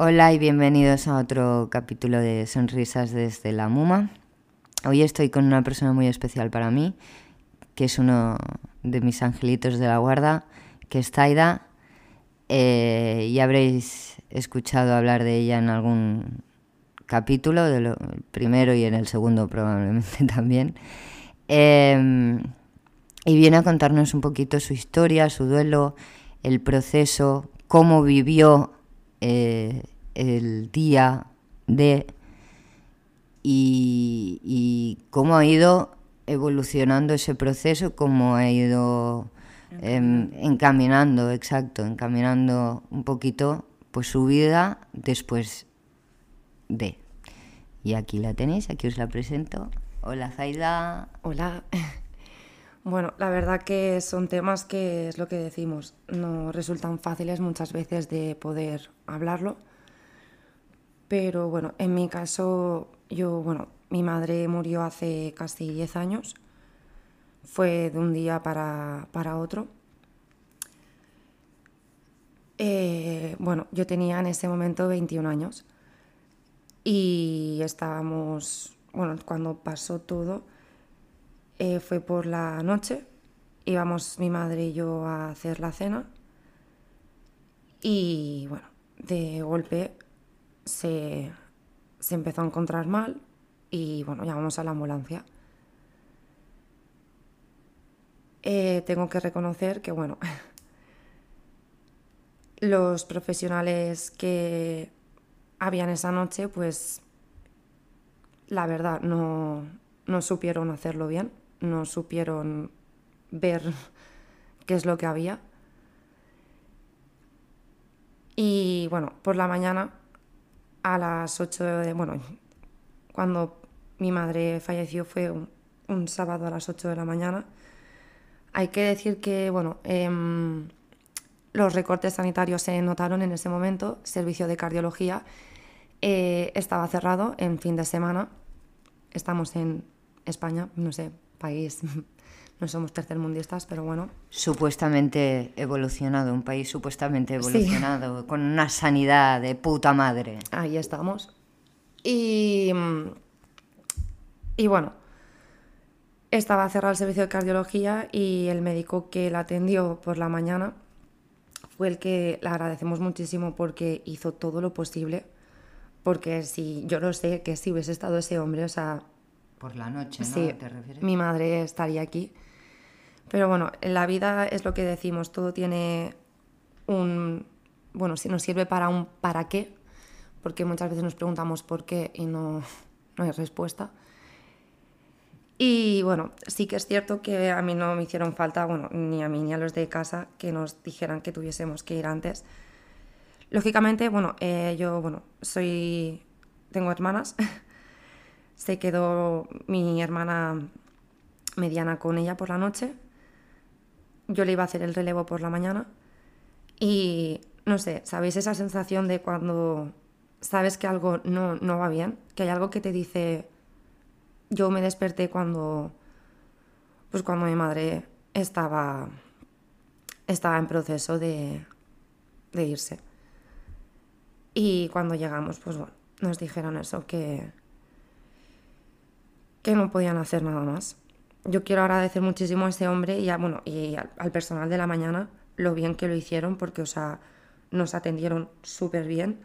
Hola y bienvenidos a otro capítulo de Sonrisas desde la Muma. Hoy estoy con una persona muy especial para mí, que es uno de mis angelitos de la guarda, que es Taida. Eh, ya habréis escuchado hablar de ella en algún capítulo, del primero y en el segundo probablemente también. Em, y viene a contarnos un poquito su historia, su duelo, el proceso, cómo vivió eh, el día de y, cómo ha ido evolucionando ese proceso, cómo ha ido em, encaminando, exacto, encaminando un poquito pues su vida después de. Y aquí la tenéis, aquí os la presento. Hola Zaida. Hola. Bueno, la verdad que son temas que es lo que decimos, no resultan fáciles muchas veces de poder hablarlo. Pero bueno, en mi caso, yo, bueno, mi madre murió hace casi 10 años. Fue de un día para, otro. Eh, bueno, yo tenía en ese momento 21 años y estábamos, bueno, cuando pasó todo, eh, fue por la noche, íbamos mi madre y yo a hacer la cena y bueno, de golpe se, empezó a encontrar mal y bueno, llamamos a la ambulancia. Eh, tengo que reconocer que bueno, los profesionales que habían esa noche, pues la verdad no, no supieron hacerlo bien no supieron ver qué es lo que había. Y bueno, por la mañana, a las 8 de... Bueno, cuando mi madre falleció fue un, sábado a las 8 de la mañana. Hay que decir que, bueno, em, los recortes sanitarios se notaron en ese momento. Servicio de cardiología eh, estaba cerrado en fin de semana. Estamos en España, no sé, país, no somos tercermundistas, pero bueno. Supuestamente evolucionado, un país supuestamente evolucionado, con una sanidad de puta madre. Ahí estamos. Y, y bueno, estaba cerrado el servicio de cardiología y el médico que la atendió por la mañana fue el que le agradecemos muchísimo porque hizo todo lo posible. Porque si yo lo sé, que si hubiese estado ese hombre, o sea, por la noche, ¿no? Sí, mi madre estaría aquí. Pero bueno, en la vida es lo que decimos, todo tiene un... Bueno, si nos sirve para un para qué, porque muchas veces nos preguntamos por qué y no, no hay respuesta. Y bueno, sí que es cierto que a mí no me hicieron falta, bueno, ni a mí ni a los de casa, que nos dijeran que tuviésemos que ir antes. Lógicamente, bueno, eh, yo, bueno, soy... Tengo hermanas, se quedó mi hermana mediana con ella por la noche. Yo le iba a hacer el relevo por la mañana. Y no sé, ¿sabéis esa sensación de cuando sabes que algo no, no va bien? Que hay algo que te dice. Yo me desperté cuando. Pues cuando mi madre estaba. estaba en proceso de, de irse. Y cuando llegamos, pues bueno, nos dijeron eso, que, que no podían hacer nada más. Yo quiero agradecer muchísimo a ese hombre y, bueno, y al, personal de la mañana lo bien que lo hicieron porque, o sea, nos atendieron súper bien.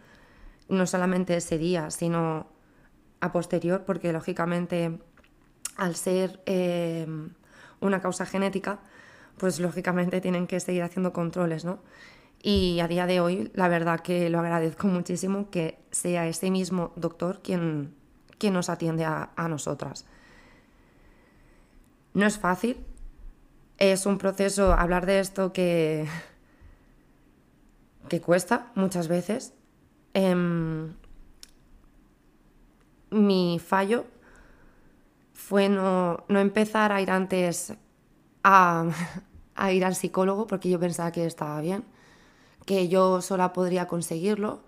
No solamente ese día, sino a posterior, porque lógicamente al ser eh, una causa genética, pues lógicamente tienen que seguir haciendo controles, ¿no? Y a día de hoy, la verdad que lo agradezco muchísimo que sea ese mismo doctor quien que nos atiende a, nosotras. No es fácil, es un proceso hablar de esto que, que cuesta muchas veces. Em, mi fallo fue no, empezar a ir antes a, a, ir al psicólogo porque yo pensaba que estaba bien, que yo sola podría conseguirlo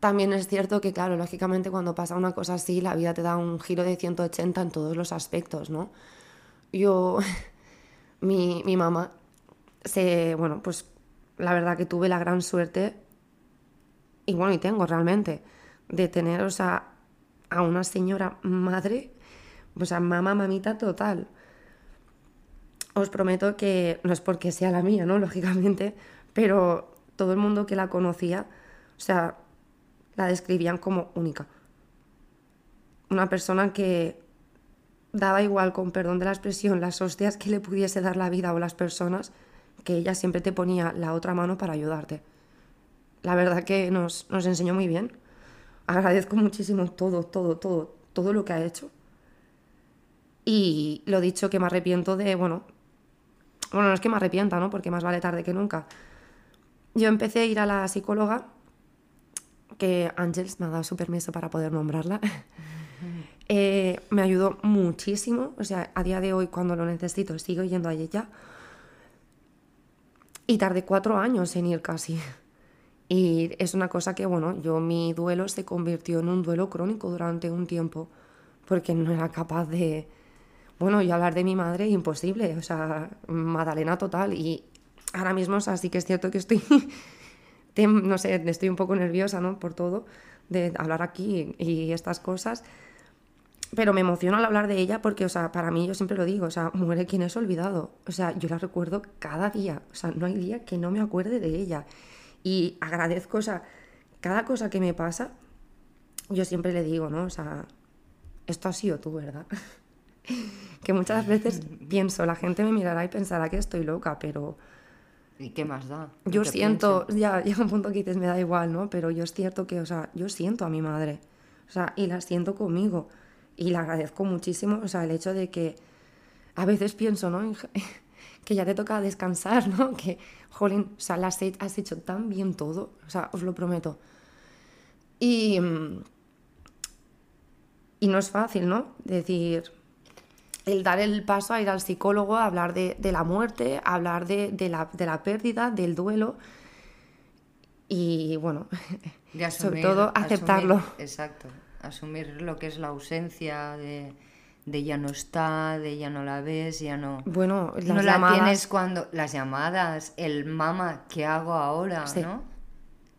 también es cierto que, claro, lógicamente cuando pasa una cosa así, la vida te da un giro de 180 en todos los aspectos, ¿no? Yo, mi, mi mamá, se, bueno, pues la verdad que tuve la gran suerte y bueno, y tengo realmente, de tener, o sea, a una señora madre, o sea, mamá, mamita total. Os prometo que no es porque sea la mía, ¿no? Lógicamente, pero todo el mundo que la conocía, o sea, la describían como única. Una persona que daba igual, con perdón de la expresión, las hostias que le pudiese dar la vida o las personas, que ella siempre te ponía la otra mano para ayudarte. La verdad que nos, nos enseñó muy bien. Agradezco muchísimo todo, todo, todo, todo lo que ha hecho. Y lo dicho que me arrepiento de, bueno, bueno, no es que me arrepienta, ¿no? Porque más vale tarde que nunca. Yo empecé a ir a la psicóloga, que Ángels me ha dado su permiso para poder nombrarla. Eh, me ayudó muchísimo, o sea, a día de hoy cuando lo necesito sigo yendo a ella. Y tardé cuatro años en ir casi. Y es una cosa que, bueno, yo mi duelo se convirtió en un duelo crónico durante un tiempo, porque no era capaz de, bueno, y hablar de mi madre, imposible, o sea, Madalena total. Y ahora mismo, o sea, sí que es cierto que estoy, no sé, estoy un poco nerviosa, ¿no? Por todo, de hablar aquí y estas cosas pero me emociona al hablar de ella porque, o sea, para mí yo siempre lo digo, o sea, muere quien es olvidado. O sea, yo la recuerdo cada día. O sea, no hay día que no me acuerde de ella. Y agradezco, o sea, cada cosa que me pasa, yo siempre le digo, ¿no? O sea, esto ha sido tú, ¿verdad? que muchas veces pienso, la gente me mirará y pensará que estoy loca, pero... ¿Y qué más da? Yo siento, ya llega un punto que dices, me da igual, ¿no? Pero yo es cierto que, o sea, yo siento a mi madre. O sea, y la siento conmigo y le agradezco muchísimo, o sea, el hecho de que a veces pienso, ¿no? que ya te toca descansar, ¿no? Que, jolín, o sea, has hecho tan bien todo, o sea, os lo prometo. Y, mm, y no es fácil, ¿no? Decir, el dar el paso a ir al psicólogo, a hablar de, la muerte, a hablar de, la, de, la, pérdida, del duelo y, bueno, sobre todo aceptarlo. exacto, asumir lo que es la ausencia de, de ya no está, de ya no la ves, ya no. Bueno, las no la tienes cuando. Las llamadas, el mama, ¿qué hago ahora? ¿no?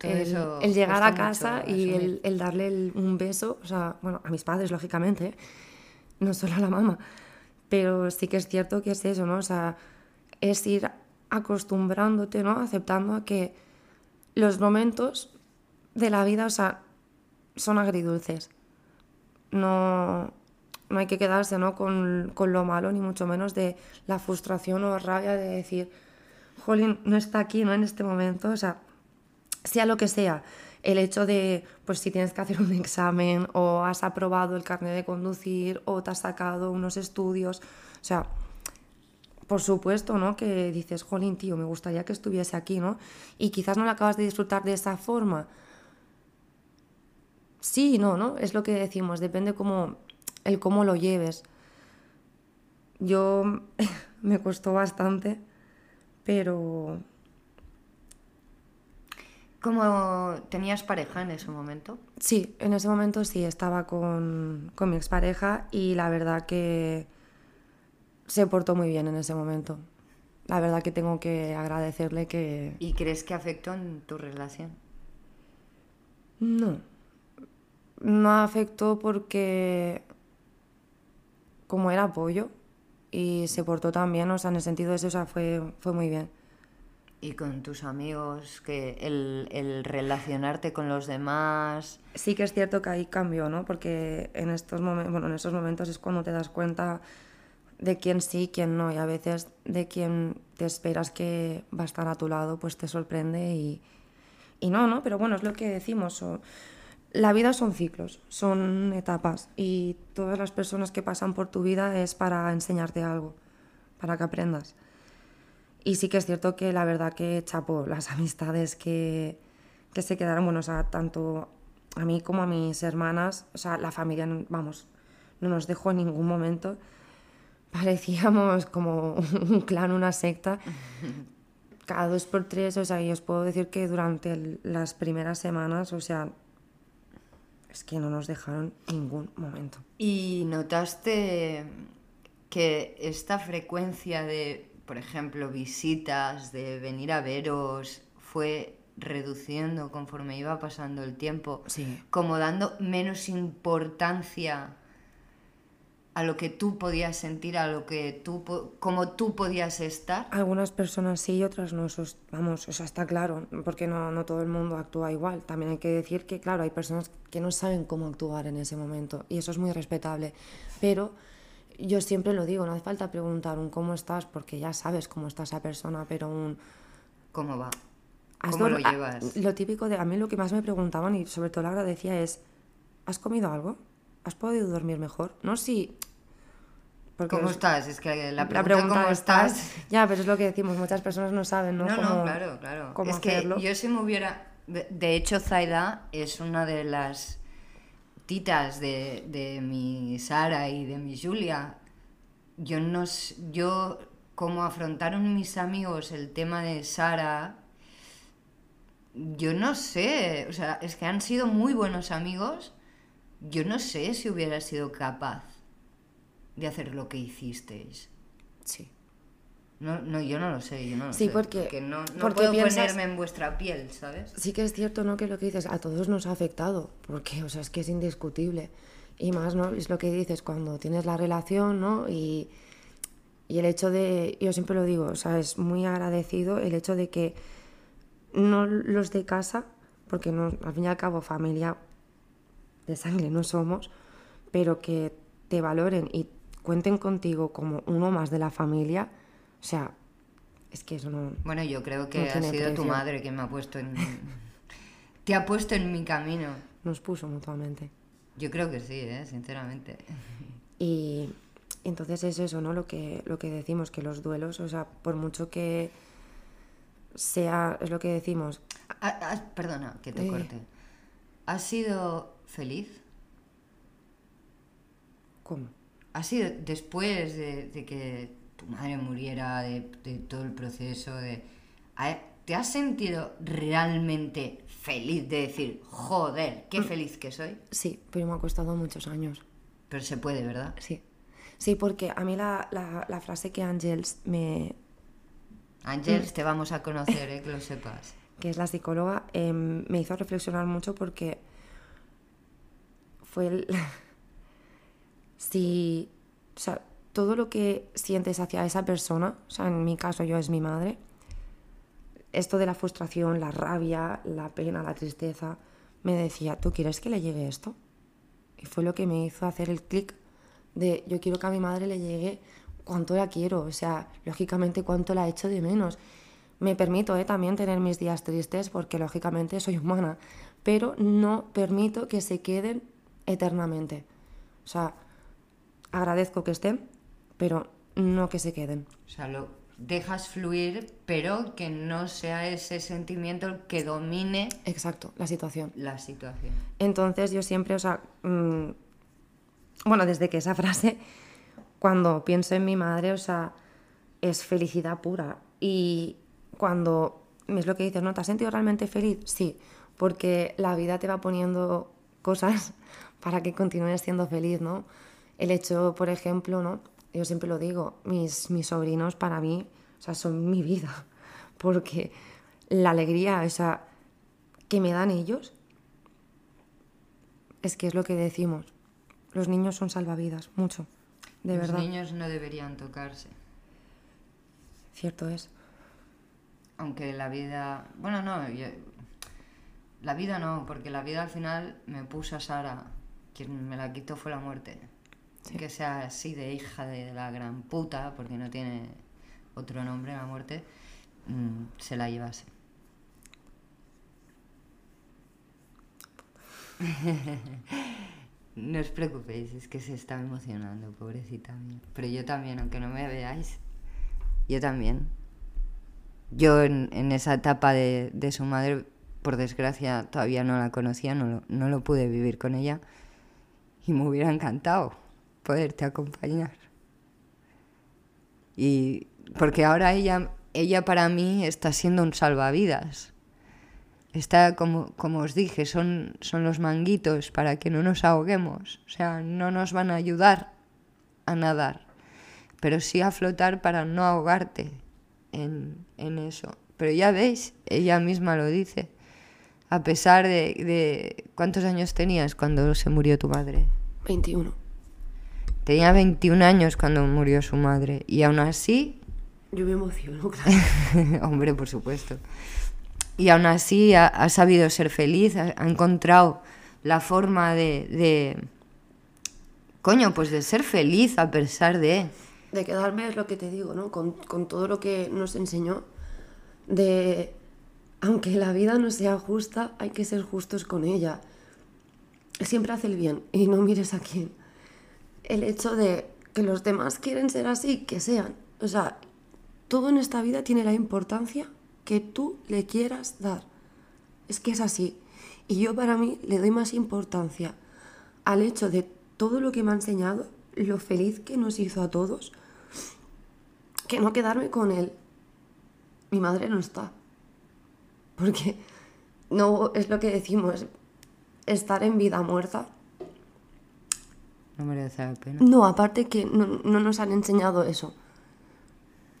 el, llegar a casa y el, darle un beso, o sea, bueno, a mis padres, lógicamente, no solo a la mamá, pero sí que es cierto que es eso, ¿no? O sea, es ir acostumbrándote, ¿no? Aceptando a que los momentos de la vida, o sea, son agridulces no, no hay que quedarse ¿no? Con, lo malo, ni mucho menos de la frustración o rabia de decir, Jolín, no está aquí, ¿no? En este momento, o sea, sea lo que sea, el hecho de, pues si tienes que hacer un examen o has aprobado el carnet de conducir o te has sacado unos estudios, o sea, por supuesto, ¿no? Que dices, jolín, tío, me gustaría que estuviese aquí, ¿no? Y quizás no la acabas de disfrutar de esa forma, sí y no, ¿no? Es lo que decimos, depende cómo, el cómo lo lleves. Yo me costó bastante, pero... ¿Cómo tenías pareja en ese momento? Sí, en ese momento sí, estaba con, con mi expareja y la verdad que se portó muy bien en ese momento. La verdad que tengo que agradecerle que... ¿Y crees que afectó en tu relación? No, no afectó porque como era apoyo y se portó tan bien, o sea, en el sentido de eso, o sea, fue, fue muy bien. ¿Y con tus amigos, que el, el, relacionarte con los demás? Sí que es cierto que ahí cambió, ¿no? Porque en estos, momentos, bueno, en esos momentos es cuando te das cuenta de quién sí, quién no, y a veces de quién te esperas que va a estar a tu lado, pues te sorprende y, y no, ¿no? Pero bueno, es lo que decimos. O, la vida son ciclos, son etapas y todas las personas que pasan por tu vida es para enseñarte algo, para que aprendas. Y sí que es cierto que la verdad que chapo las amistades que, que se quedaron, bueno, o sea, tanto a mí como a mis hermanas, o sea, la familia, vamos, no nos dejó en ningún momento. Parecíamos como un clan, una secta. Cada dos por tres, o sea, y os puedo decir que durante las primeras semanas, o sea, es que no nos dejaron ningún momento. ¿Y notaste que esta frecuencia de, por ejemplo, visitas, de venir a veros, fue reduciendo conforme iba pasando el tiempo, Sí. como dando menos importancia a lo que tú podías sentir, a lo que tú, como tú podías estar. Algunas personas sí y otras no, eso es- vamos, o sea, está claro, porque no, no todo el mundo actúa igual. También hay que decir que, claro, hay personas que no saben cómo actuar en ese momento y eso es muy respetable. Pero yo siempre lo digo, no hace falta preguntar un cómo estás porque ya sabes cómo está esa persona, pero un... ¿Cómo va? ¿has ¿Cómo lo ah, llevas? Lo típico de, a mí lo que más me preguntaban y sobre todo lo agradecía es, ¿has comido algo? ¿Has podido dormir mejor? No si... porque ¿Cómo es- estás? Es que la la pregunta, pregunta ¿cómo estás? estás? Ya, pero es lo que decimos, muchas personas no saben, ¿no? No, no, claro, claro. cómo es hacerlo. que yo si me hubiera... De, hecho, Zaida es una de las titas de, de mi Sara y de mi Julia. Yo no Yo, como afrontaron mis amigos el tema de Sara, yo no sé. O sea, es que han sido muy buenos amigos. Yo no sé si hubiera sido capaz de hacer lo que hicisteis. Sí. No, no, yo no lo sé, yo no lo Sí, sé. porque- no, no porque puedo piensas- ponerme en vuestra piel, ¿sabes? Sí que es cierto, ¿no? Que lo que dices a todos nos ha afectado, porque, o sea, es que es indiscutible. Y más, ¿no? Es lo que dices cuando tienes la relación, ¿no? Y, y el hecho de, yo siempre lo digo, o sea, es muy agradecido el hecho de que no los de casa, porque no, al fin y al cabo familia de sangre no somos, pero que te valoren y cuenten contigo como uno más de la familia, o sea, es que eso no... Bueno, yo creo que No ha sido tu madre que me ha puesto en... Te ha puesto en mi camino. nos puso mutuamente. Yo creo que sí, ¿eh? sinceramente. Y entonces es eso, ¿no? Lo que, lo que decimos, que los duelos, o sea, por mucho que sea, es lo que decimos, Ah, ah, perdona, que te Eh. corte. ¿Has sido feliz? ¿cómo? ¿Has sido después de, de que tu madre muriera, de, de todo el proceso, de... ¿ha- ¿Te has sentido realmente feliz de decir, joder, Mm. qué feliz que soy? Sí, pero me ha costado muchos años. Pero se puede, ¿verdad? Sí. Sí, porque a mí la, la, la frase que Ángels me, Ángels, te vamos a conocer, ¿eh? que lo sepas. que es la psicóloga, em, me hizo reflexionar mucho porque fue el... si, o sea, todo lo que sientes hacia esa persona, o sea, en mi caso yo es mi madre, esto de la frustración, la rabia, la pena, la tristeza, me decía, ¿tú quieres que le llegue esto? Y fue lo que me hizo hacer el clic de yo quiero que a mi madre le llegue cuánto la quiero, o sea, lógicamente cuánto la echo de menos. Me permito eh, también tener mis días tristes porque lógicamente soy humana, pero no permito que se queden eternamente. O sea, agradezco que estén, pero no que se queden. O sea, lo dejas fluir, pero que no sea ese sentimiento el que domine Exacto, la situación. la situación. Entonces yo siempre, o sea, mm, bueno, desde que esa frase, cuando pienso en mi madre, o sea, es felicidad pura. Y cuando, es lo que dices, ¿no? ¿Te has sentido realmente feliz? Sí, porque la vida te va poniendo cosas para que continúes siendo feliz, ¿no? El hecho, por ejemplo, ¿no? Yo siempre lo digo, mis, mis sobrinos para mí, o sea, son mi vida, porque la alegría, o sea, que me dan ellos, es que es lo que decimos. Los niños son salvavidas, mucho, de Los verdad. niños no deberían tocarse. Cierto es. Aunque la vida... Bueno, no, yo- la vida no, porque la vida al final me puso a Sara. Quien me la quitó fue la muerte. Que sea así de hija de la gran puta, porque no tiene otro nombre la muerte, mm, se la llevase. No os preocupéis, es que se está emocionando, pobrecita mía. Pero yo también, aunque no me veáis, yo también. Yo en, en esa etapa de, de su madre, por desgracia, todavía no la conocía, no lo, no lo pude vivir con ella. Y me hubiera encantado poderte acompañar. Y porque ahora ella, ella para mí está siendo un salvavidas. Está, como, como os dije, son, son los manguitos para que no nos ahoguemos. O sea, no nos van a ayudar a nadar, pero sí a flotar para no ahogarte en, en eso. Pero ya veis, ella misma lo dice. A pesar de, de... ¿Cuántos años tenías cuando se murió tu madre? 21. Tenía 21 años cuando murió su madre. Y aún así... Yo me emociono, claro. Hombre, por supuesto. Y aún así ha, ha sabido ser feliz, ha, ha encontrado la forma de, de... Coño, pues de ser feliz a pesar de... De quedarme es lo que te digo, ¿no? Con, con todo lo que nos enseñó. De. Aunque la vida no sea justa, hay que ser justos con ella. Siempre hace el bien y no mires a quién. El hecho de que los demás quieren ser así, que sean. O sea, todo en esta vida tiene la importancia que tú le quieras dar. Es que es así. Y yo para mí le doy más importancia al hecho de todo lo que me ha enseñado, lo feliz que nos hizo a todos, que no quedarme con él. Mi madre no está. Porque no es lo que decimos, estar en vida muerta. No merece la pena. No, aparte que no, no nos han enseñado eso.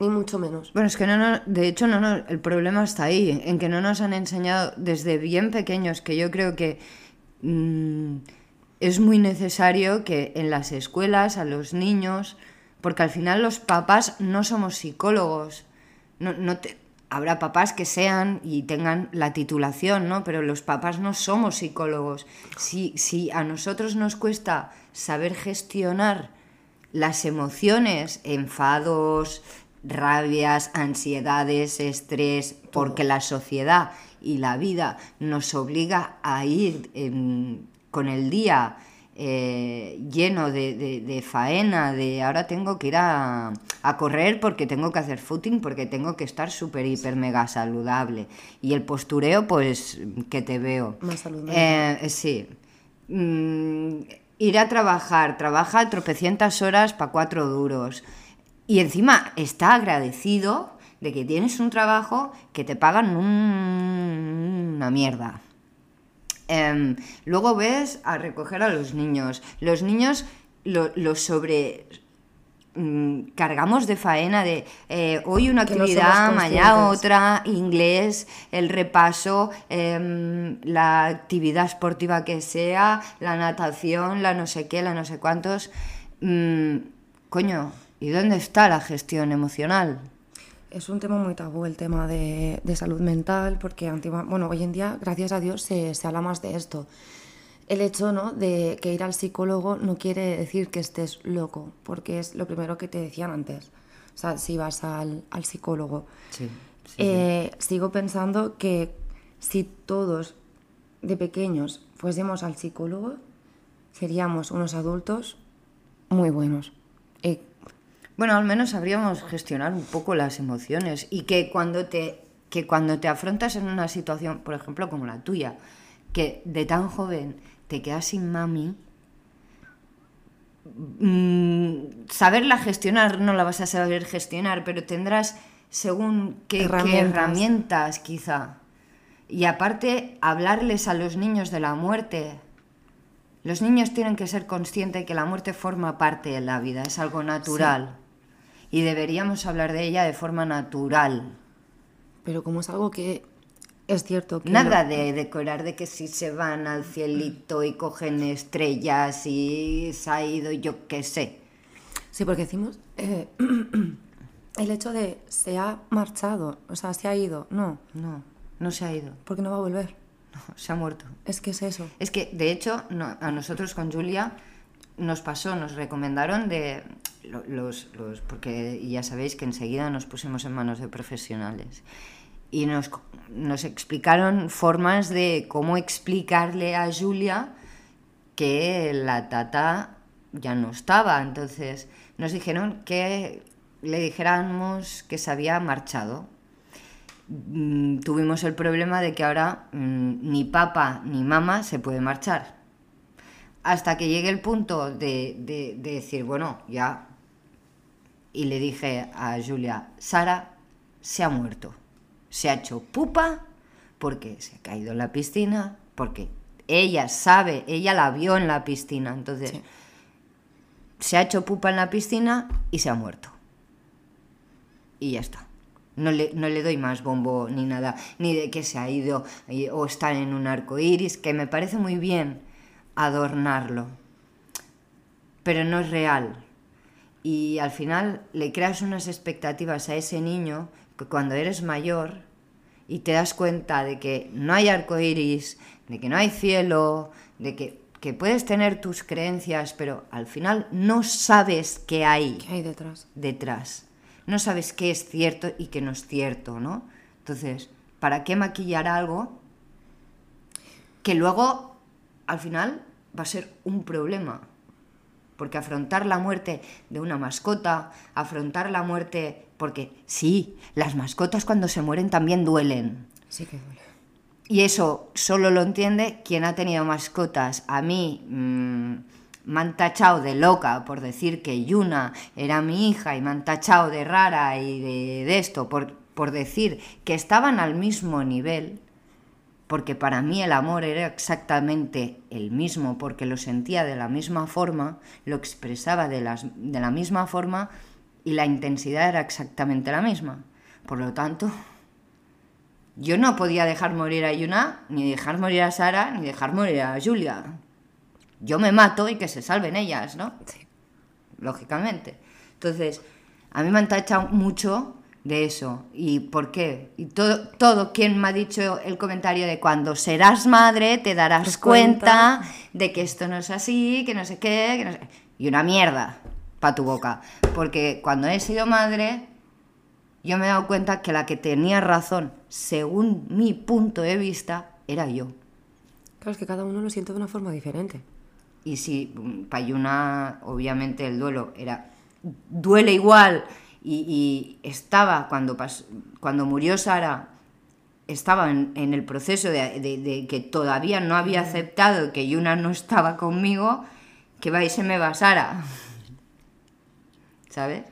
Ni mucho menos. Bueno, es que no, no de hecho, no, no, el problema está ahí, en que no nos han enseñado desde bien pequeños, que yo creo que mm, es muy necesario que en las escuelas a los niños, porque al final los papás no somos psicólogos, no, no te, habrá papás que sean y tengan la titulación, ¿no? Pero los papás no somos psicólogos. Si, si a nosotros nos cuesta saber gestionar las emociones, enfados, rabias, ansiedades, estrés, porque la sociedad y la vida nos obliga a ir eh, con el día eh, lleno de, de, de, faena, de ahora tengo que ir a, a, correr porque tengo que hacer footing, porque tengo que estar súper, hiper, mega saludable. Y el postureo, pues, que te veo. Más saludable. Eh, sí. Mm, ir a trabajar, trabaja tropecientas horas para cuatro duros. Y encima está agradecido de que tienes un trabajo que te pagan un, una mierda. Eh, luego ves a recoger a los niños. Los niños los lo sobre mm, cargamos de faena de eh, hoy una actividad, no mañana otra, inglés, el repaso, eh, la actividad esportiva que sea, la natación, la no sé qué, la no sé cuántos. Mm, coño, ¿y dónde está la gestión emocional? Es un tema muy tabú el tema de, de salud mental, porque antigua, bueno, hoy en día, gracias a Dios, se, se, habla más de esto. El hecho ¿no? de que ir al psicólogo no quiere decir que estés loco, porque es lo primero que te decían antes. O sea, si vas al, al psicólogo. Sí, sí, eh, sí. Sigo pensando que si todos de pequeños fuésemos al psicólogo, seríamos unos adultos muy buenos. Eh, bueno, al menos sabríamos gestionar un poco las emociones y que cuando te que cuando te afrontas en una situación, por ejemplo, como la tuya, que de tan joven te quedas sin mami, mmm, saberla gestionar no la vas a saber gestionar, pero tendrás según qué herramientas, qué herramientas quizá. Y aparte, hablarles a los niños de la muerte. Los niños tienen que ser conscientes que la muerte forma parte de la vida, es algo natural. Sí. Y deberíamos hablar de ella de forma natural. Pero como es algo que es cierto que... Nada no... de decorar de que si se van al cielito y cogen estrellas y se ha ido yo qué sé. Sí, porque decimos... Eh, el hecho de se ha marchado, o sea, se ha ido. No. No, no se ha ido. Porque no va a volver. No, se ha muerto. Es que es eso. Es que, de hecho, no, a nosotros con Julia nos pasó, nos recomendaron de los, los, porque ya sabéis que enseguida nos pusimos en manos de profesionales y nos, nos explicaron formas de cómo explicarle a Julia que la tata ya no estaba. Entonces nos dijeron que le dijéramos que se había marchado. Mm, tuvimos el problema de que ahora mm, ni papá ni mamá se puede marchar. Hasta que llegue el punto de, de, de decir, bueno, ya. Y le dije a Julia, Sara se ha muerto se ha hecho pupa porque se ha caído en la piscina, porque ella sabe, ella la vio en la piscina, entonces sí. se ha hecho pupa en la piscina y se ha muerto. Y ya está. No le, no le doy más bombo ni nada, ni de que se ha ido o está en un arco iris, que me parece muy bien adornarlo, pero no es real. Y al final le creas unas expectativas a ese niño que cuando eres mayor y te das cuenta de que no hay arco iris, de que no hay cielo, de que, que puedes tener tus creencias, pero al final no sabes qué hay. ¿Qué hay detrás? Detrás no sabes qué es cierto y qué no es cierto, ¿no? Entonces, ¿para qué maquillar algo que luego, al final, va a ser un problema? Porque afrontar la muerte de una mascota, afrontar la muerte... Porque sí, las mascotas cuando se mueren también duelen. Sí que duele. Y eso solo lo entiende quien ha tenido mascotas. A mí... Mmm, me han tachado de loca por decir que Yuna era mi hija y me han tachado de rara y de, esto por, por decir que estaban al mismo nivel, porque para mí el amor era exactamente el mismo, porque lo sentía de la misma forma, lo expresaba de, las, de la misma forma y la intensidad era exactamente la misma. Por lo tanto, yo no podía dejar morir a Yuna, ni dejar morir a Sara, ni dejar morir a Julia yo me mato y que se salven ellas, ¿no? Sí. Lógicamente. Entonces, a mí me han tachado mucho de eso. ¿Y por qué? Y todo, todo quien me ha dicho el comentario de cuando serás madre te darás cuenta? de que esto no es así, que no sé qué, que no sé... Y una mierda para tu boca. Porque cuando he sido madre, yo me he dado cuenta que la que tenía razón, según mi punto de vista, era yo. Claro, es que cada uno lo siente de una forma diferente. Y si mm, Payuna, obviamente el duelo era duele igual y, estaba cuando, cuando murió Sara, estaba en, el proceso de, que todavía no había aceptado que Yuna no estaba conmigo, que va y se me va Sara. ¿Sabes?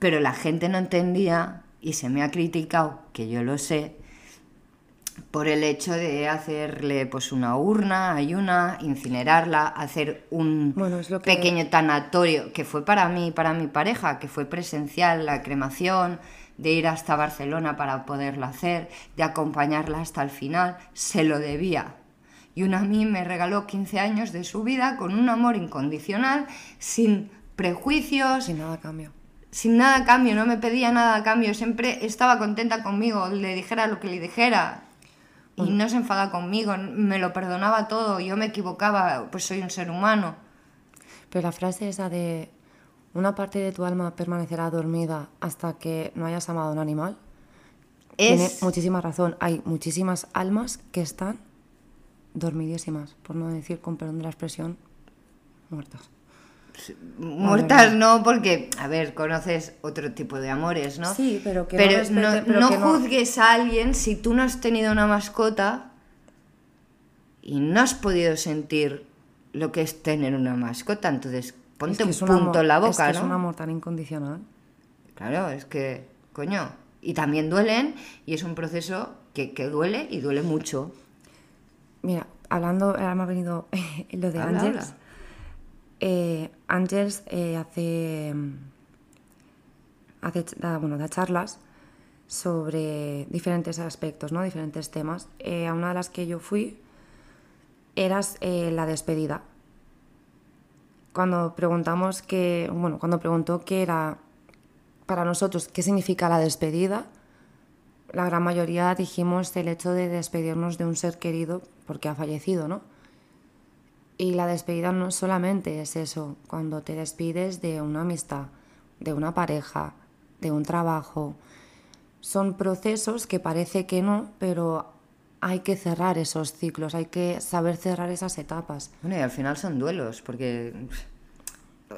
Pero la gente no entendía y se me ha criticado, que yo lo sé, por el hecho de hacerle pues una urna, hay una, incinerarla, hacer un pequeño tanatorio que fue para mí, para mi pareja, que fue presencial la cremación, de ir hasta Barcelona para poderla hacer, de acompañarla hasta el final, se lo debía. Y una a mí me regaló 15 años de su vida con un amor incondicional, sin prejuicios. Sin nada a cambio. Sin nada a cambio, no me pedía nada a cambio, siempre estaba contenta conmigo, le dijera lo que le dijera, y no se enfada conmigo, me lo perdonaba todo, yo me equivocaba, pues soy un ser humano. Pero la frase esa de una parte de tu alma permanecerá dormida hasta que no hayas amado a un animal, tiene muchísima razón. Hay muchísimas almas que están dormidísimas, por no decir, con perdón de la expresión, muertas. Muertas no, porque, a ver, conoces otro tipo de amores, ¿no? Sí, pero que no, no, juzgues a alguien si tú no has tenido una mascota y no has podido sentir lo que es tener una mascota. Entonces, ponte un punto en la boca, es que Es un amor tan incondicional. Claro, es que, coño. Y también duelen, y es un proceso que, duele y duele mucho. Mira, hablando, ahora me ha venido lo de Ángeles. Eh, eh, hace, hace da, bueno, da charlas sobre diferentes aspectos, ¿no? diferentes temas. Eh, a una de las que yo fui era eh, la despedida. Cuando preguntamos que, bueno, cuando preguntó qué era para nosotros, qué significa la despedida, la gran mayoría dijimos el hecho de despedirnos de un ser querido porque ha fallecido, ¿no? Y la despedida no solamente es eso, cuando te despides de una amistad, de una pareja, de un trabajo. Son procesos que parece que no, pero hay que cerrar esos ciclos, hay que saber cerrar esas etapas. Bueno, y al final son duelos, porque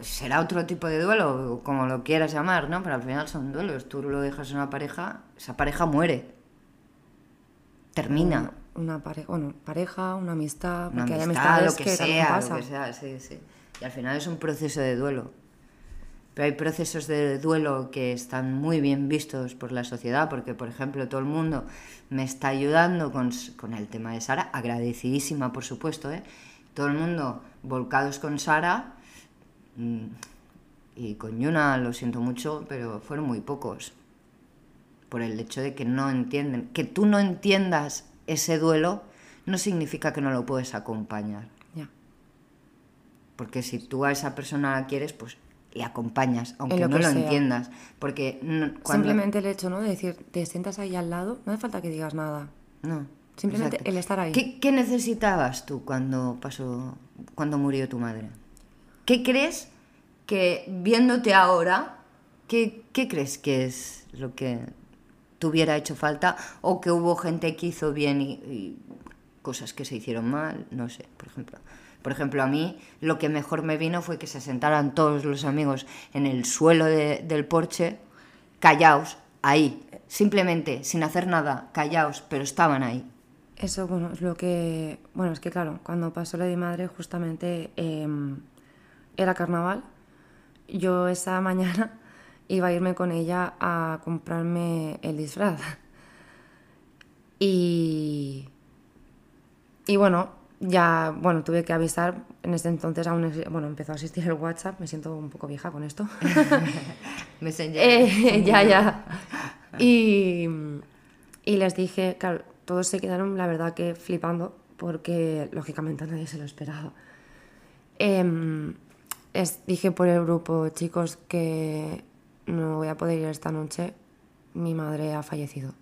será otro tipo de duelo, como lo quieras llamar, ¿no? Pero al final son duelos. Tú lo dejas en una pareja, esa pareja muere. Termina una pareja, bueno, pareja, una amistad, porque hay amistades lo que, sea, Lo que sea, sí, sí. Y al final es un proceso de duelo. Pero hay procesos de duelo que están muy bien vistos por la sociedad, porque, por ejemplo, todo el mundo me está ayudando con, con el tema de Sara, agradecidísima, por supuesto, ¿eh? Todo el mundo volcados con Sara, mm, y con Yuna lo siento mucho, pero fueron muy pocos. por el hecho de que no entienden. Que tú no entiendas ese duelo no significa que no lo puedes acompañar. Ya. Porque si tú a esa persona la quieres, pues le acompañas, aunque lo no lo sea. entiendas. Porque no- cuando... Simplemente el hecho, ¿no? De decir, te sientas ahí al lado, no hace falta que digas nada. No. Simplemente exacto. el estar ahí. ¿Qué, qué necesitabas tú cuando pasó, cuando murió tu madre? ¿Qué crees que viéndote ahora, qué, qué crees que es lo que te hubiera hecho falta o que hubo gente que hizo bien y, cosas que se hicieron mal? No sé, por ejemplo. Por ejemplo, a mí lo que mejor me vino fue que se sentaran todos los amigos en el suelo de- del porche, callaos, ahí, simplemente, sin hacer nada, callaos, pero estaban ahí. Eso, bueno, es lo que... Bueno, es que claro, cuando pasó lo de mi madre, justamente em, era carnaval. Yo esa mañana iba a irme con ella a comprarme el disfraz. Y... Y bueno, ya, bueno, tuve que avisar. En ese entonces aún, bueno, empezó a existir el WhatsApp. Me siento un poco vieja con esto. Messenger. Eh, ya, ya. Y, y les dije, claro, todos se quedaron, la verdad, que flipando, porque lógicamente nadie se lo esperaba. Em, les dije por el grupo, chicos, que no voy a poder ir esta noche, mi madre ha fallecido.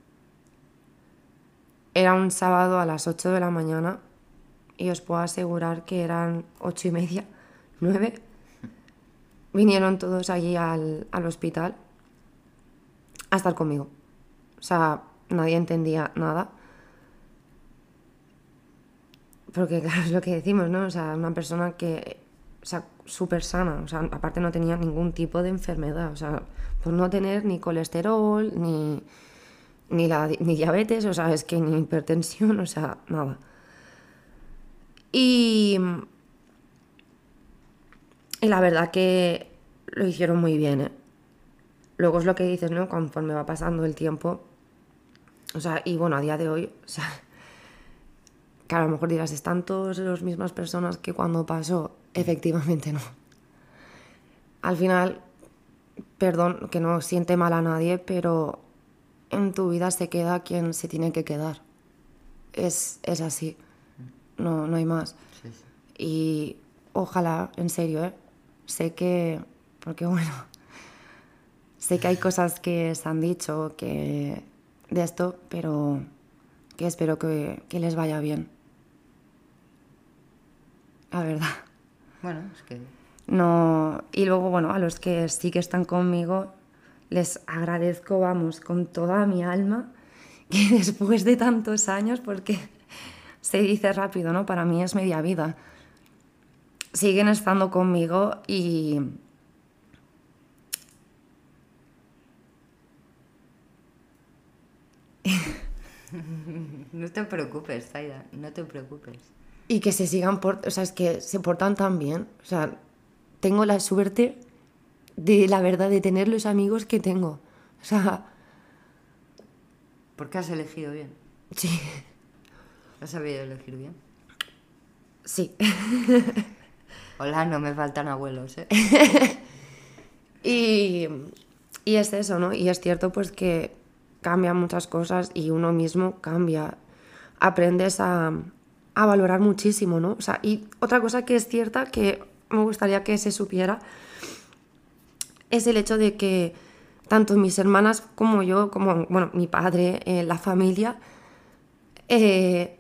Era un sábado a las 8 de la mañana y os puedo asegurar que eran ocho y media, nueve. Vinieron todos allí al, al hospital a estar conmigo. O sea, nadie entendía nada. Porque claro, es lo que decimos, ¿no? O sea, una persona que, o sea, súper sana, o sea, aparte no tenía ningún tipo de enfermedad, o sea, por no tener ni colesterol, ni, ni, la, ni diabetes, o sea, es que ni hipertensión, o sea, nada. Y, y la verdad que lo hicieron muy bien, ¿eh? Luego es lo que dices, ¿no? Conforme va pasando el tiempo. O sea, y bueno, a día de hoy, o sea, que a lo mejor dirás, ¿están todas las mismas personas que cuando pasó? Efectivamente no. Al final, perdón, que no siente mal a nadie, pero en tu vida se queda quien se tiene que quedar. Es, es así. No, no hay más. Sí, sí. Y ojalá, en serio, ¿eh? Sé que, porque bueno, sé que hay cosas que se han dicho que de esto, pero que espero que, que les vaya bien. La verdad. Bueno, es que No, y luego, bueno, a los que sí que están conmigo, les agradezco, vamos, con toda mi alma, que después de tantos años, porque se dice rápido, ¿no? Para mí es media vida. Siguen estando conmigo y... no te preocupes, Zaida, no te preocupes. Y que se sigan por... O sea, es que se portan tan bien. O sea, tengo la suerte de, la verdad, de tener los amigos que tengo. O sea, ¿Por qué has elegido bien? sí, ¿Has sabido elegir bien? sí. Hola, no me faltan abuelos, ¿eh? Y, y es eso, ¿no? Y es cierto pues que cambian muchas cosas y uno mismo cambia. Aprendes a, a valorar muchísimo, ¿no? O sea, y otra cosa que es cierta que me gustaría que se supiera es el hecho de que tanto mis hermanas como yo, como bueno, mi padre, eh, la familia, eh,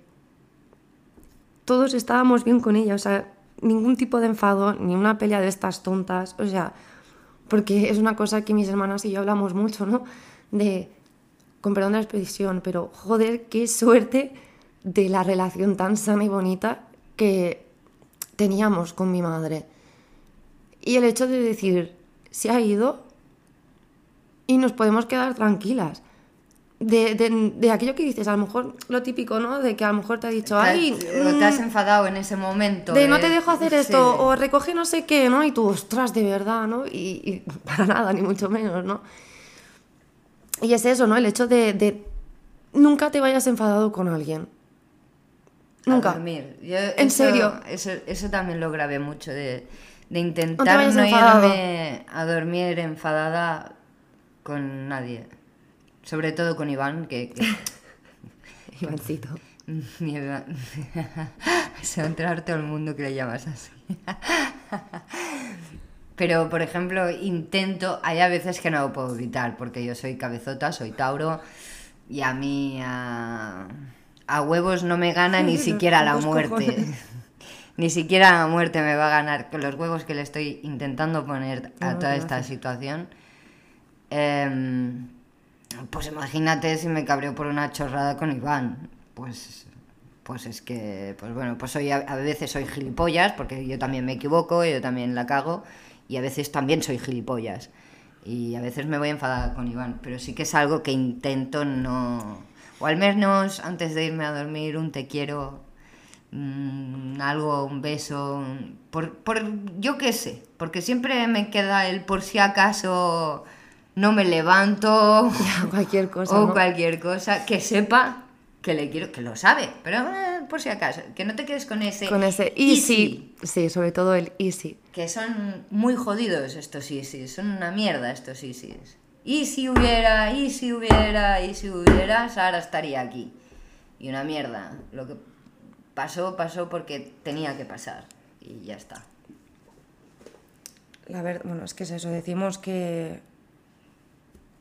todos estábamos bien con ella, o sea, ningún tipo de enfado, ni una pelea de estas tontas, o sea, porque es una cosa que mis hermanas y yo hablamos mucho, ¿no? De, con perdón de la expresión, pero joder, qué suerte de la relación tan sana y bonita que teníamos con mi madre. Y el hecho de decir, se ha ido y nos podemos quedar tranquilas. De, de- de aquello que dices, a lo mejor lo típico, ¿no? De que a lo mejor te ha dicho, ay, o te has enfadado en ese momento. de no eh, te dejo hacer sí. esto, o recoge no sé qué, ¿no? Y tú, ostras, de verdad, ¿no? Y, y para nada, ni mucho menos, ¿no? Y es eso, ¿no? El hecho de, de nunca te vayas enfadado con alguien. A Nunca. dormir. Yo ¿En eso- serio? Eso, eso también lo grabé mucho, de, intentar no irme a dormir enfadada con nadie. Sobre todo con Iván, que... que... Ivancito. Se va a enterar todo el mundo que le llamas así. Pero, por ejemplo, intento, hay a veces que no lo puedo evitar, porque yo soy cabezota, soy Tauro, y a mí a, a huevos no me gana ni siquiera la muerte. Ni siquiera la muerte me va a ganar con los huevos que le estoy intentando poner a No, toda esta situación. Em, pues imagínate si me cabreo por una chorrada con Iván. Pues, pues es que, pues bueno, pues soy, a, a veces soy gilipollas, porque yo también me equivoco, yo también la cago, y a veces también soy gilipollas. Y a veces me voy enfadada con Iván, pero sí que es algo que intento no... O al menos antes de irme a dormir, un te quiero, mm, algo, un beso, por, por yo qué sé, porque siempre me queda el por si acaso no me levanto Cualquier cosa. o ¿no? cualquier cosa que sepa que le quiero, que lo sabe, pero eh, por si acaso, que no te quedes con ese Con ese easy. Sí, sobre todo el easy. que son muy jodidos estos ISIS, son una mierda estos ISIS. Y si hubiera, y si hubiera, y si hubiera, Sara estaría aquí. Y una mierda. Lo que pasó, pasó porque tenía que pasar. Y ya está. La verdad, bueno, es que es eso, decimos que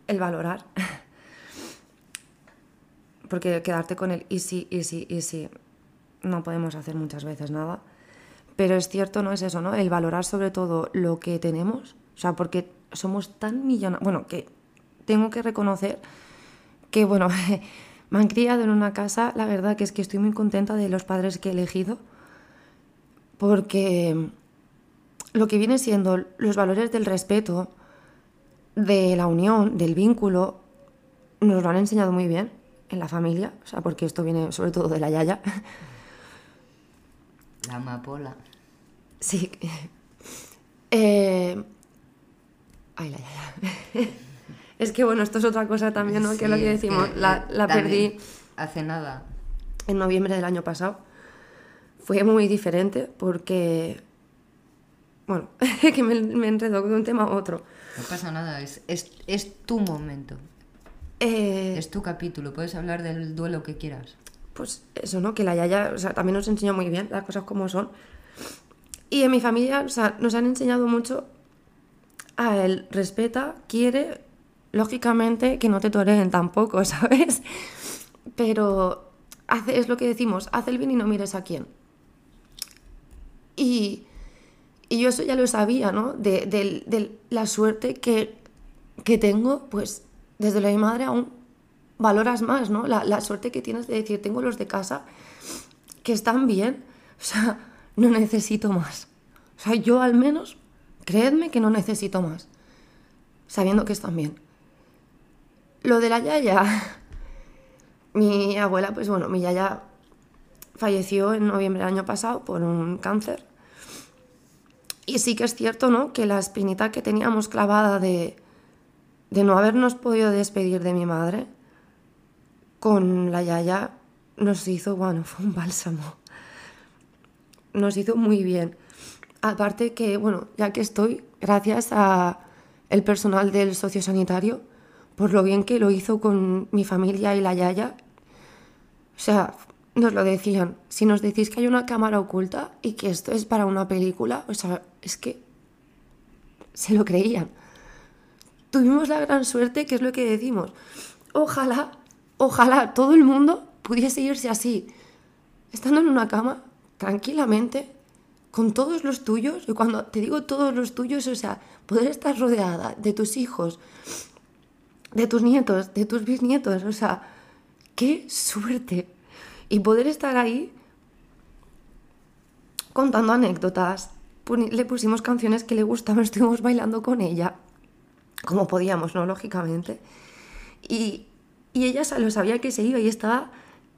el valorar, porque quedarte con el easy, easy, easy, no podemos hacer muchas veces nada, pero es cierto, ¿no? Es eso, ¿no? El valorar sobre todo lo que tenemos, o sea, porque somos tan millonarios, bueno, que tengo que reconocer que, bueno, me han criado en una casa, la verdad que es que estoy muy contenta de los padres que he elegido, porque lo que viene siendo los valores del respeto, de la unión, del vínculo, nos lo han enseñado muy bien en la familia, o sea, porque esto viene sobre todo de la yaya. La amapola. Sí. Eh... Ay, la yaya. es que bueno, esto es otra cosa también, ¿no? que es lo Sí, que decimos, que, la, eh, la perdí Hace nada. en noviembre del año pasado. Fue muy diferente porque, bueno, que me, me enredo de un tema a otro. No pasa nada, es, es, es tu momento. Eh, Es tu capítulo. Puedes hablar del duelo que quieras. pues eso, ¿no? Que la Yaya, o sea, también nos enseñó muy bien las cosas como son. Y en mi familia, o sea, nos han enseñado mucho a él respeta, quiere, lógicamente que no te toreen tampoco, ¿sabes? Pero hace, es lo que decimos, haz el bien y no mires a quién. Y, y yo eso ya lo sabía, ¿no? De, la suerte que, que tengo, pues desde la de madre aún valoras más, ¿no? La, la suerte que tienes de decir, tengo los de casa que están bien, o sea, no necesito más. O sea, yo al menos, creedme que no necesito más, sabiendo que están bien. Lo de la yaya, mi abuela, pues bueno, mi yaya falleció en noviembre del año pasado por un cáncer. Y sí que es cierto, ¿no? Que la espinita que teníamos clavada de, de no habernos podido despedir de mi madre, con la Yaya nos hizo, bueno, fue un bálsamo. Nos hizo muy bien. Aparte que, bueno, ya que estoy, gracias a el personal del sociosanitario, por lo bien que lo hizo con mi familia y la Yaya. O sea, nos lo decían. Si nos decís que hay una cámara oculta y que esto es para una película, o sea, es que se lo creían. Tuvimos la gran suerte, que es lo que decimos. Ojalá, ojalá todo el mundo pudiese irse así, estando en una cama, tranquilamente, con todos los tuyos. Y cuando te digo todos los tuyos, o sea, poder estar rodeada de tus hijos, de tus nietos, de tus bisnietos, o sea, qué suerte. Y poder estar ahí contando anécdotas. Le pusimos canciones que le gustaban, estuvimos bailando con ella, como podíamos, ¿no? Lógicamente. Y, y ella lo sabía que se iba y estaba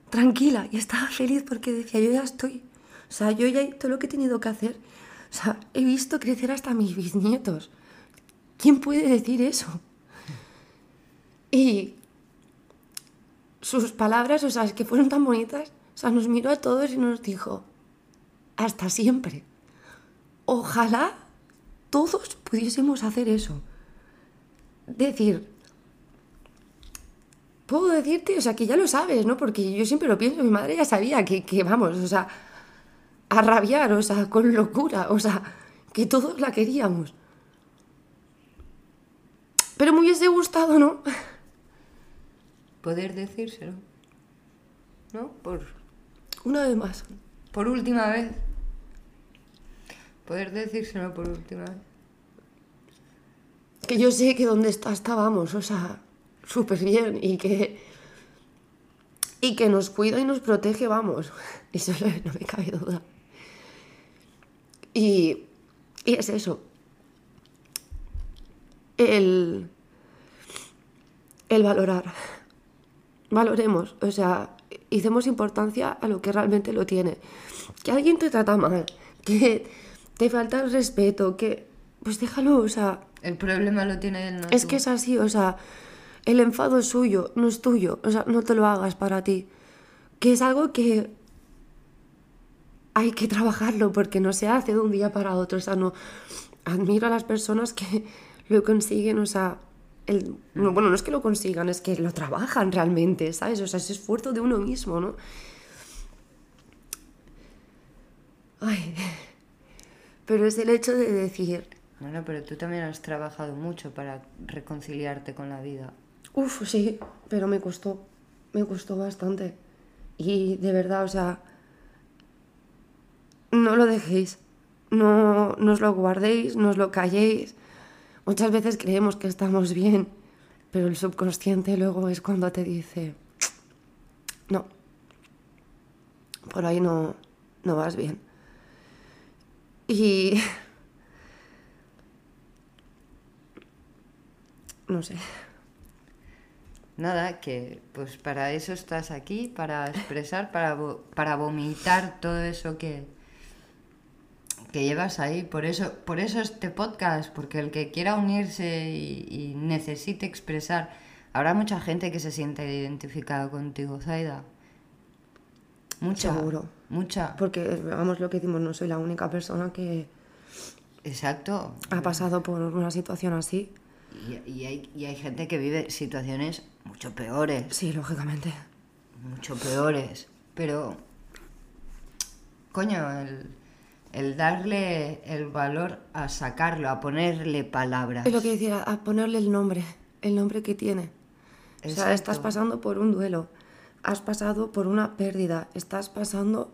tranquila y estaba feliz porque decía, yo ya estoy. O sea, yo ya todo lo que he tenido que hacer. O sea, he visto crecer hasta mis bisnietos. ¿Quién puede decir eso? Y sus palabras, o sea, es que fueron tan bonitas. O sea, nos miró a todos y nos dijo, hasta siempre. Ojalá todos pudiésemos hacer eso. Decir, puedo decirte, o sea, que ya lo sabes, ¿no? Porque yo siempre lo pienso, mi madre ya sabía que, que vamos, o sea, a rabiar, o sea, con locura, o sea, que todos la queríamos. Pero me hubiese gustado, ¿no? Poder decírselo. ¿No? Por, Una vez más. por última vez. Poder decírselo por última vez. Que yo sé que donde está estábamos, o sea, súper bien y que. Y que nos cuida y nos protege, vamos. Eso no no me cabe duda. Y. Y es eso. El. El valorar. Valoremos, o sea, y demos importancia a lo que realmente lo tiene. Que alguien te trata mal, que te falta el respeto, que. Pues déjalo, o sea, El problema lo tiene él, no es tú. que es así, o sea, el enfado es suyo, no es tuyo, o sea, no te lo hagas para ti. Que es algo que hay que trabajarlo porque no se hace de un día para otro, o sea, no admiro a las personas que lo consiguen, o sea, el, no, bueno, no es que lo consigan, es que lo trabajan realmente, ¿sabes? O sea, es esfuerzo de uno mismo, ¿no? Ay, pero es el hecho de decir, Bueno, pero tú también has trabajado mucho para reconciliarte con la vida. Uf, sí, pero me costó, me costó bastante. Y de verdad, o sea, no lo dejéis, no, no os lo guardéis, no os lo calléis. Muchas veces creemos que estamos bien, pero el subconsciente luego es cuando te dice, no, por ahí no, no vas bien. Y... No sé. Nada, que pues para eso estás aquí, para expresar, para, para vomitar todo eso que, que llevas ahí. Por eso, por eso este podcast, porque el que quiera unirse y, y necesite expresar, habrá mucha gente que se siente identificada contigo, Zaida. Mucha. Seguro. Mucha. Porque, vamos, lo que decimos, no soy la única persona que Exacto. ha pasado por una situación así. Y, y hay, y hay gente que vive situaciones mucho peores. Sí, lógicamente. mucho peores. Pero, coño, el, el darle el valor a sacarlo, a ponerle palabras. Es lo que decía, a ponerle el nombre, el nombre que tiene. O sea, Exacto. estás pasando por un duelo, has pasado por una pérdida, estás pasando...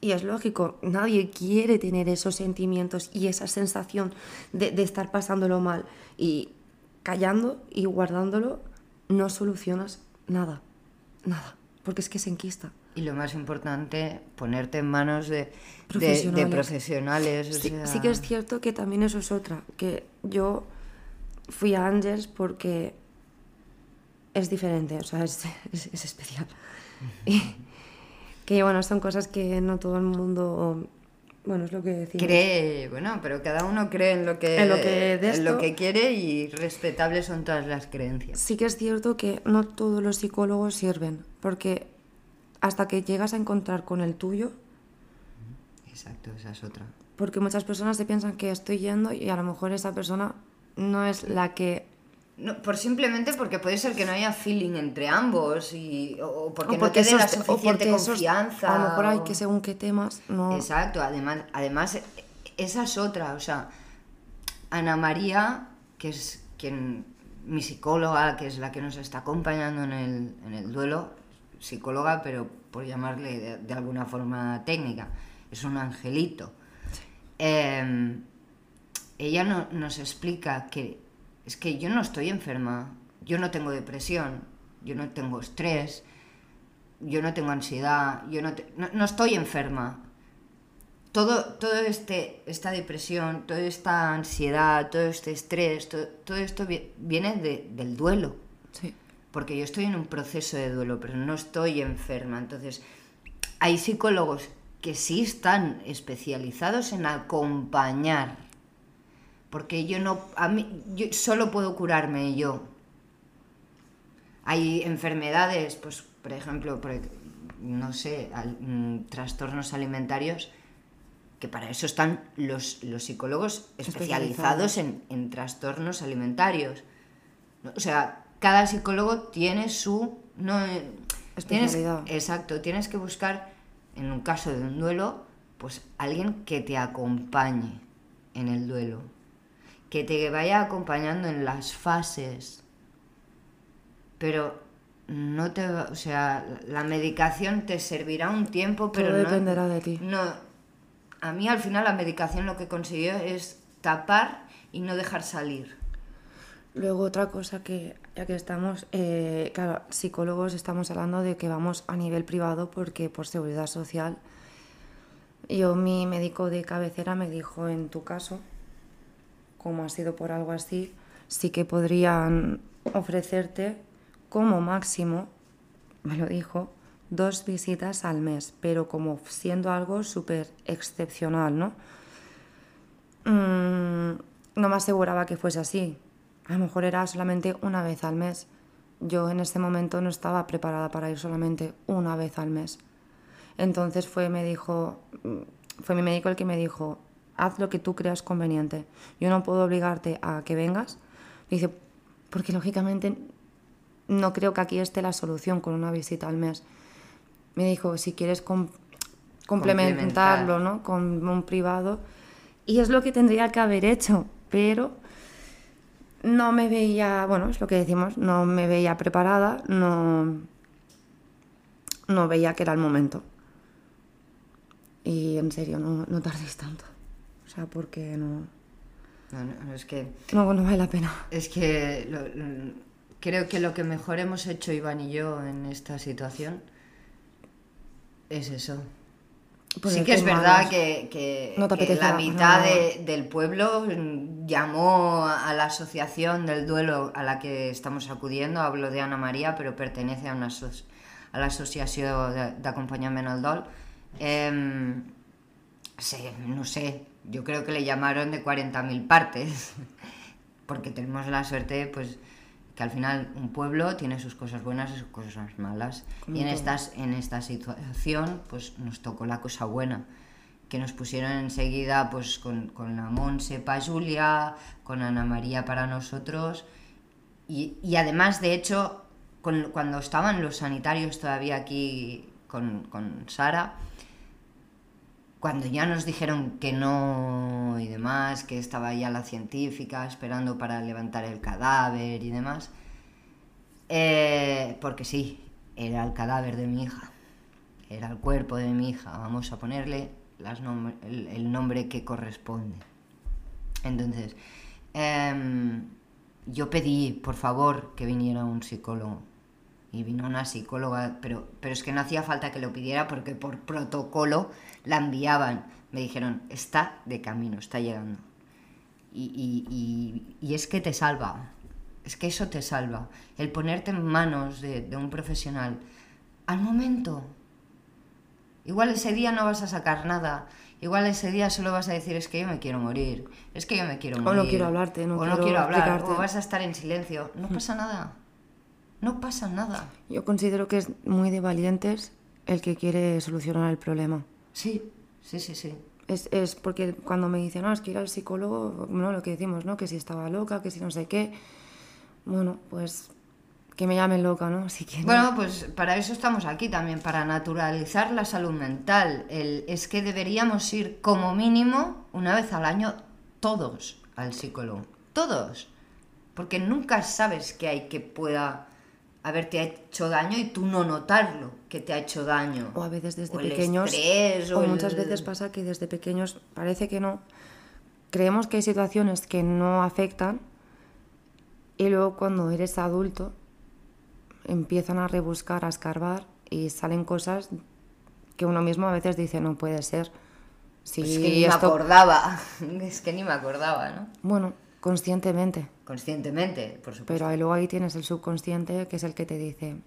Y es lógico, nadie quiere tener esos sentimientos y esa sensación de, de estar pasándolo mal. Y callando y guardándolo, no solucionas nada, nada, porque es que se enquista. Y lo más importante, ponerte en manos de, de- de Profesionales. profesionales. o Sí, sea, sí que es cierto que también eso es otra, que yo fui a Angels porque es diferente, o sea, es, es- es especial. Y que bueno, son cosas que no todo el mundo, bueno, es lo que decimos. Cree, bueno, pero cada uno cree en lo que, En lo que de en lo esto- que quiere y respetables son todas las creencias. Sí que es cierto que no todos los psicólogos sirven, porque hasta que llegas a encontrar con el tuyo, Exacto, esa es otra. porque muchas personas se piensan que estoy yendo y a lo mejor esa persona no es la que No, por simplemente porque puede ser que no haya feeling entre ambos y, o, o porque, no te dé la suficiente confianza. a lo mejor hay o- que según qué temas no Exacto, además, además esa es otra, o sea, Ana María, que es quien, mi psicóloga, que es la que nos está acompañando en el, en el duelo, psicóloga, pero por llamarle de, de alguna forma técnica, es un angelito. Eh, ella no- nos explica que es que yo no estoy enferma, yo no tengo depresión, yo no tengo estrés, yo no tengo ansiedad, yo no, te- no, no estoy enferma. Todo, todo este, esta depresión, toda esta ansiedad, todo este estrés, todo, todo esto vi- viene de- del duelo. sí Porque yo estoy en un proceso de duelo, pero no estoy enferma. Entonces, hay psicólogos que sí están especializados en acompañar. Porque yo no, a mí, yo solo puedo curarme yo. Hay enfermedades, pues, por ejemplo, por- no sé, al- mm, trastornos alimentarios, que para eso están los, los psicólogos especializados en, en trastornos alimentarios. O sea, cada psicólogo tiene su No, eh, tienes, exacto, tienes que buscar, en un caso de un duelo, pues alguien que te acompañe en el duelo, que te vaya acompañando en las fases. Pero no te, o sea, la medicación te servirá un tiempo, pero no dependerá de ti. No, a mí al final la medicación lo que consiguió es tapar y no dejar salir. Luego otra cosa que, ya que estamos, eh, claro, psicólogos estamos hablando de que vamos a nivel privado porque por seguridad social yo, mi médico de cabecera me dijo, en tu caso, como ha sido por algo así, sí que podrían ofrecerte como máximo, me lo dijo, dos visitas al mes, pero como siendo algo súper excepcional, ¿no? Mm, no me aseguraba que fuese así. A lo mejor era solamente una vez al mes. Yo en ese momento no estaba preparada para ir solamente una vez al mes. Entonces fue, me dijo, fue mi médico el que me dijo, haz lo que tú creas conveniente. Yo no puedo obligarte a que vengas. Dice, porque lógicamente no creo que aquí esté la solución con una visita al mes. Me dijo, si quieres complementarlo, ¿no? Con un privado. Y es lo que tendría que haber hecho, pero no me veía, bueno, es lo que decimos, no me veía preparada, no, no veía que era el momento. Y en serio, no, no tardéis tanto. O sea, porque no... No, no, es que... No, no vale la pena. Es que creo que lo que mejor hemos hecho Iván y yo en esta situación es eso. Pues sí que es verdad que, que, la mitad del pueblo llamó a la asociación del duelo a la que estamos acudiendo, hablo de Ana María, pero pertenece a, una a la asociación de, de acompañamiento al dol, Em, no sé, yo creo que le llamaron de 40.000 partes, porque tenemos la suerte, pues, que al final un pueblo tiene sus cosas buenas y sus cosas malas. y en, estas, en esta situación, pues, nos tocó la cosa buena que nos pusieron enseguida pues con, con la Monse para Julia, con Ana María para nosotros y, y además de hecho con, cuando estaban los sanitarios todavía aquí con, con Sara, cuando ya nos dijeron que no y demás, que estaba ya la científica esperando para levantar el cadáver y demás, eh, porque sí, era el cadáver de mi hija, era el cuerpo de mi hija, vamos a ponerle el, nombre que corresponde. Entonces, em, yo pedí, por favor, que viniera un psicólogo y vino una psicóloga, pero, pero es que no hacía falta que lo pidiera porque por protocolo la enviaban. Me dijeron, está de camino, está llegando. Y, es que te salva, es que eso te salva. El ponerte en manos de, de un profesional al momento. Igual ese día no vas a sacar nada, Igual ese día solo vas a decir es que yo me quiero morir, es que yo me quiero morir. O no quiero hablarte, no, o no quiero hablar, o vas a estar en silencio. No pasa nada. No pasa nada. Yo considero que es muy de valientes el que quiere solucionar el problema. Sí, sí, sí, sí. Es, es porque cuando me dicen, no, es que ir al psicólogo, no, lo que decimos, ¿no? Que si estaba loca, que si no sé qué. Bueno, pues que me llamen loca, ¿no? Si Bueno, pues para eso estamos aquí también, para naturalizar la salud mental. El, es que deberíamos ir como mínimo una vez al año todos al psicólogo. Todos. Porque nunca sabes qué hay que pueda haberte hecho daño y tú no notarlo que te ha hecho daño. O a veces desde pequeños. o, muchas veces pasa que desde pequeños parece que no. Creemos que hay situaciones que no afectan y luego cuando eres adulto empiezan a rebuscar, a escarbar y salen cosas que uno mismo a veces dice no puede ser. Si es que ni me acordaba, es que ni me acordaba, ¿no? Bueno, conscientemente. Conscientemente, por supuesto. Pero luego ahí tienes el subconsciente, que es el que te dice,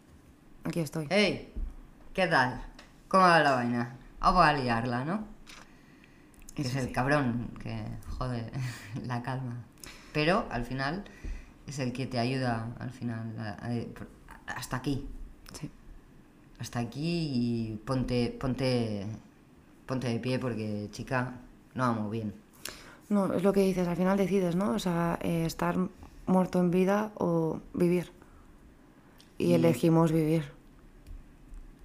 aquí estoy. ¡Hey! ¿Qué tal? ¿Cómo va la vaina? Vamos a liarla, ¿no? Que es el cabrón que jode la calma. Pero al final es el que te ayuda al final hasta aquí. Sí. Hasta aquí y ponte, ponte, ponte de pie porque, chica, no vamos bien. No, es lo que dices, al final decides, ¿no? O sea, eh, estar muerto en vida o vivir. y elegimos vivir.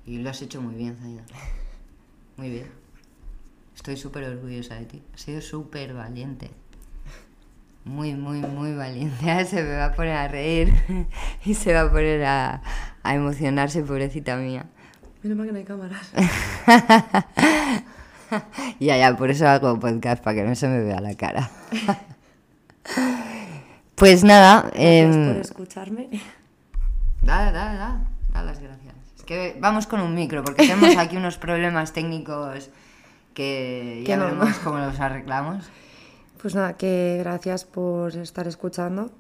Y lo has hecho muy bien, Zaida. Muy bien. Estoy súper orgullosa de ti. Has sido súper valiente. Muy, muy, muy valiente. Se me va a poner a reír y se va a poner a, a emocionarse, pobrecita mía. Menos mal que no hay cámaras. ya, ya, por eso hago podcast, para que no se me vea la cara. pues nada. Gracias em, por escucharme. Da, da, da, da las gracias. Es que vamos con un micro, porque tenemos aquí unos problemas técnicos que ya no. veremos cómo los arreglamos. Pues nada, que gracias por estar escuchando.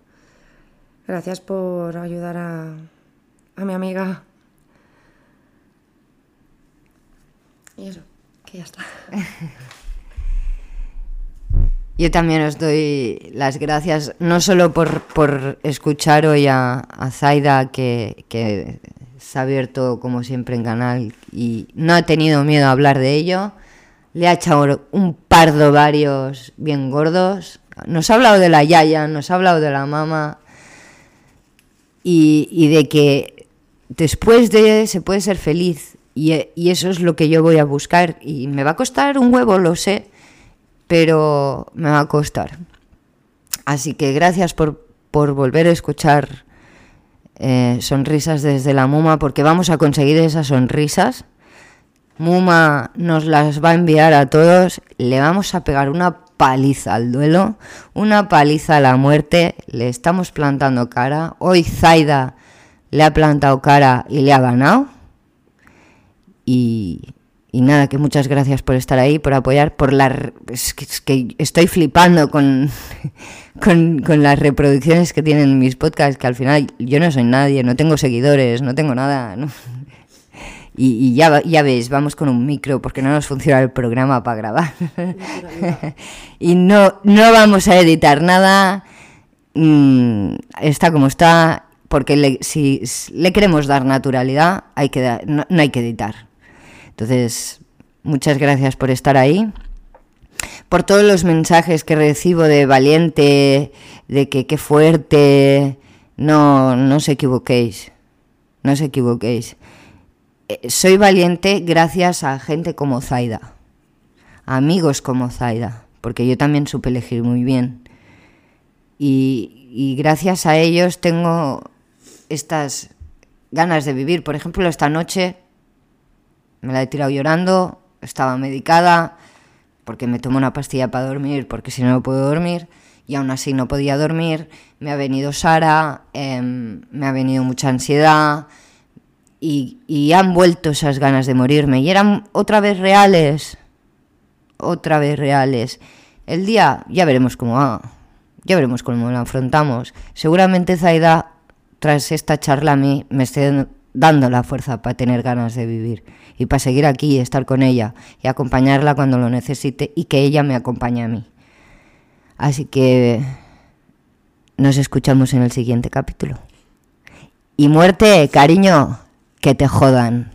Gracias por ayudar a, a mi amiga. Y eso, que ya está. Yo también os doy las gracias, no solo por, por escuchar hoy a, a Zaida, que, que se ha abierto como siempre en canal y no ha tenido miedo a hablar de ello. Le ha echado un par de varios bien gordos. Nos ha hablado de la Yaya, nos ha hablado de la mamá y, y de que después de se puede ser feliz. Y, eso es lo que yo voy a buscar. Y me va a costar un huevo, lo sé, pero me va a costar. Así que gracias por, por volver a escuchar eh, sonrisas desde la Muma, porque vamos a conseguir esas sonrisas. Muma nos las va a enviar a todos. Le vamos a pegar una paliza al duelo, una paliza a la muerte. Le estamos plantando cara. Hoy Zaida le ha plantado cara y le ha ganado. Y, nada, que muchas gracias por estar ahí, por apoyar, por la... Es que, es que estoy flipando con, con, las reproducciones que tienen mis podcasts, que al final yo no soy nadie, no tengo seguidores, no tengo nada. ¿no? Y, ya, ya ves, vamos con un micro porque no nos funciona el programa para grabar. y no, no vamos a editar nada. Mm, está como está, porque le- si le queremos dar naturalidad, hay que no, no hay que editar. Entonces, muchas gracias por estar ahí. Por todos los mensajes que recibo de valiente, de que qué fuerte. No, no os equivoquéis. No os equivoquéis. Eh, Soy valiente gracias a gente como Zaida. Amigos como Zaida. Porque yo también supe elegir muy bien. Y gracias a ellos tengo estas ganas de vivir. Por ejemplo, esta noche me la he tirado llorando, estaba medicada, porque me tomo una pastilla para dormir, porque si no, no puedo dormir, y aún así no podía dormir. Me ha venido Sara, em, me ha venido mucha ansiedad, y, han vuelto esas ganas de morirme, y eran otra vez reales, otra vez reales. El día, ya veremos cómo ya veremos cómo lo afrontamos. Seguramente Zaida, tras esta charla a mí, me esté dando la fuerza para tener ganas de vivir y para seguir aquí y estar con ella y acompañarla cuando lo necesite y que ella me acompañe a mí. Así que nos escuchamos en el siguiente capítulo. Y muerte, cariño, que te jodan.